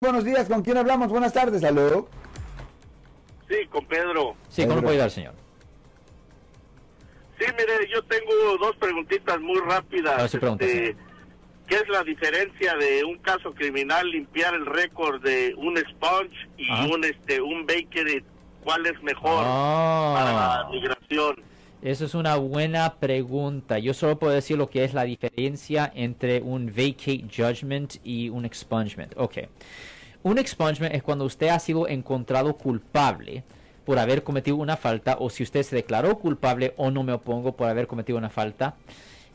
Buenos días, ¿con quién hablamos? Buenas tardes, aló. Sí, con Pedro. Sí, ¿cómo Pedro. puede ayudar, señor? Sí, mire, yo tengo dos preguntitas muy rápidas. Pregunta, Este. ¿Qué es la diferencia de un caso criminal limpiar el récord de un sponge y Ajá. un este un bakery? ¿Cuál es mejor Ah. para la migración? Eso es una buena pregunta. Yo solo puedo decir lo que es la diferencia entre un vacate judgment y un expungement. Ok. Un expungement es cuando usted ha sido encontrado culpable por haber cometido una falta o si usted se declaró culpable o no me opongo por haber cometido una falta.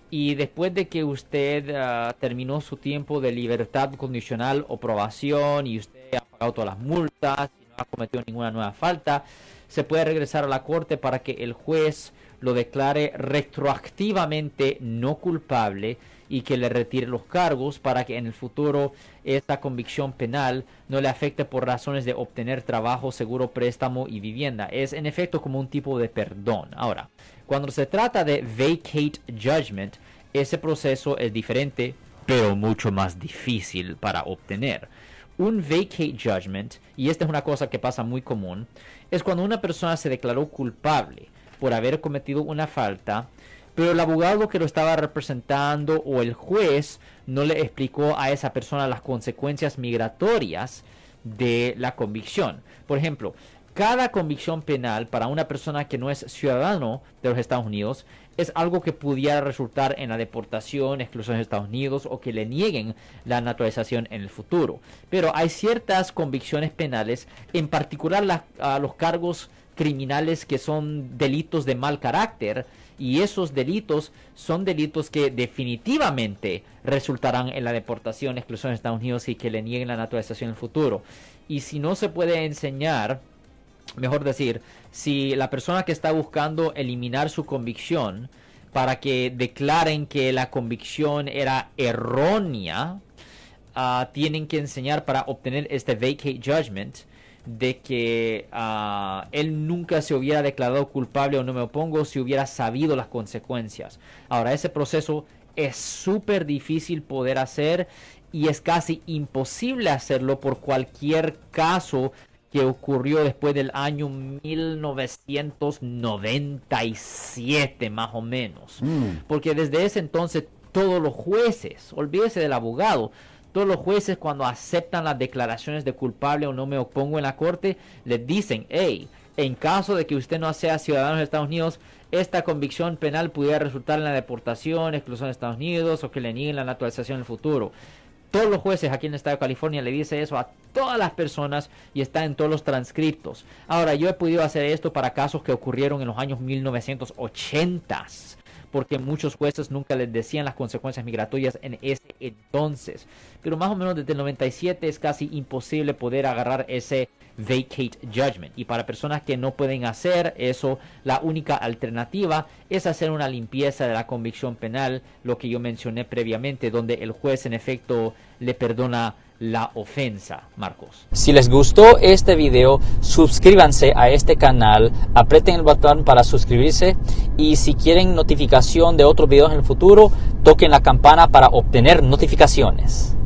Y después de que usted ah, terminó su tiempo de libertad condicional o probación y usted ha pagado todas las multas y no ha cometido ninguna nueva falta, se puede regresar a la corte para que el juez lo declare retroactivamente no culpable y que le retire los cargos para que en el futuro esta convicción penal no le afecte por razones de obtener trabajo, seguro, préstamo y vivienda. Es en efecto como un tipo de perdón. Ahora, cuando se trata de vacate judgment, ese proceso es diferente, pero mucho más difícil para obtener. Un vacate judgment, y esta es una cosa que pasa muy común, es cuando una persona se declaró culpable por haber cometido una falta, pero el abogado que lo estaba representando o el juez no le explicó a esa persona las consecuencias migratorias de la convicción. Por ejemplo, cada convicción penal para una persona que no es ciudadano de los Estados Unidos es algo que pudiera resultar en la deportación, exclusión de Estados Unidos o que le nieguen la naturalización en el futuro. Pero hay ciertas convicciones penales, en particular a los cargos criminales que son delitos de mal carácter y esos delitos son delitos que definitivamente resultarán en la deportación, exclusión de Estados Unidos y que le nieguen la naturalización en el futuro. Y si no se puede enseñar mejor decir, si la persona que está buscando eliminar su convicción para que declaren que la convicción era errónea, ah, tienen que enseñar para obtener este vacate judgment de que ah, él nunca se hubiera declarado culpable o no me opongo si hubiera sabido las consecuencias. Ahora, ese proceso es súper difícil poder hacer y es casi imposible hacerlo por cualquier caso que ocurrió después del año 1997 más o menos. Mm. Porque desde ese entonces todos los jueces, olvídese del abogado, todos los jueces cuando aceptan las declaraciones de culpable o no me opongo en la corte, les dicen, hey, en caso de que usted no sea ciudadano de Estados Unidos, esta convicción penal pudiera resultar en la deportación, exclusión de Estados Unidos o que le nieguen la naturalización en el futuro. Todos los jueces aquí en el estado de California le dice eso a todas las personas y está en todos los transcriptos. Ahora, yo he podido hacer esto para casos que ocurrieron en los años 1980 porque muchos jueces nunca les decían las consecuencias migratorias en ese entonces. Pero más o menos desde el 97 es casi imposible poder agarrar ese vacate judgment. Y para personas que no pueden hacer eso, la única alternativa es hacer una limpieza de la convicción penal, lo que yo mencioné previamente, donde el juez en efecto le perdona la ofensa, Marcos. Si les gustó este video, suscríbanse a este canal, aprieten el botón para suscribirse y si quieren notificación de otros videos en el futuro, toquen la campana para obtener notificaciones.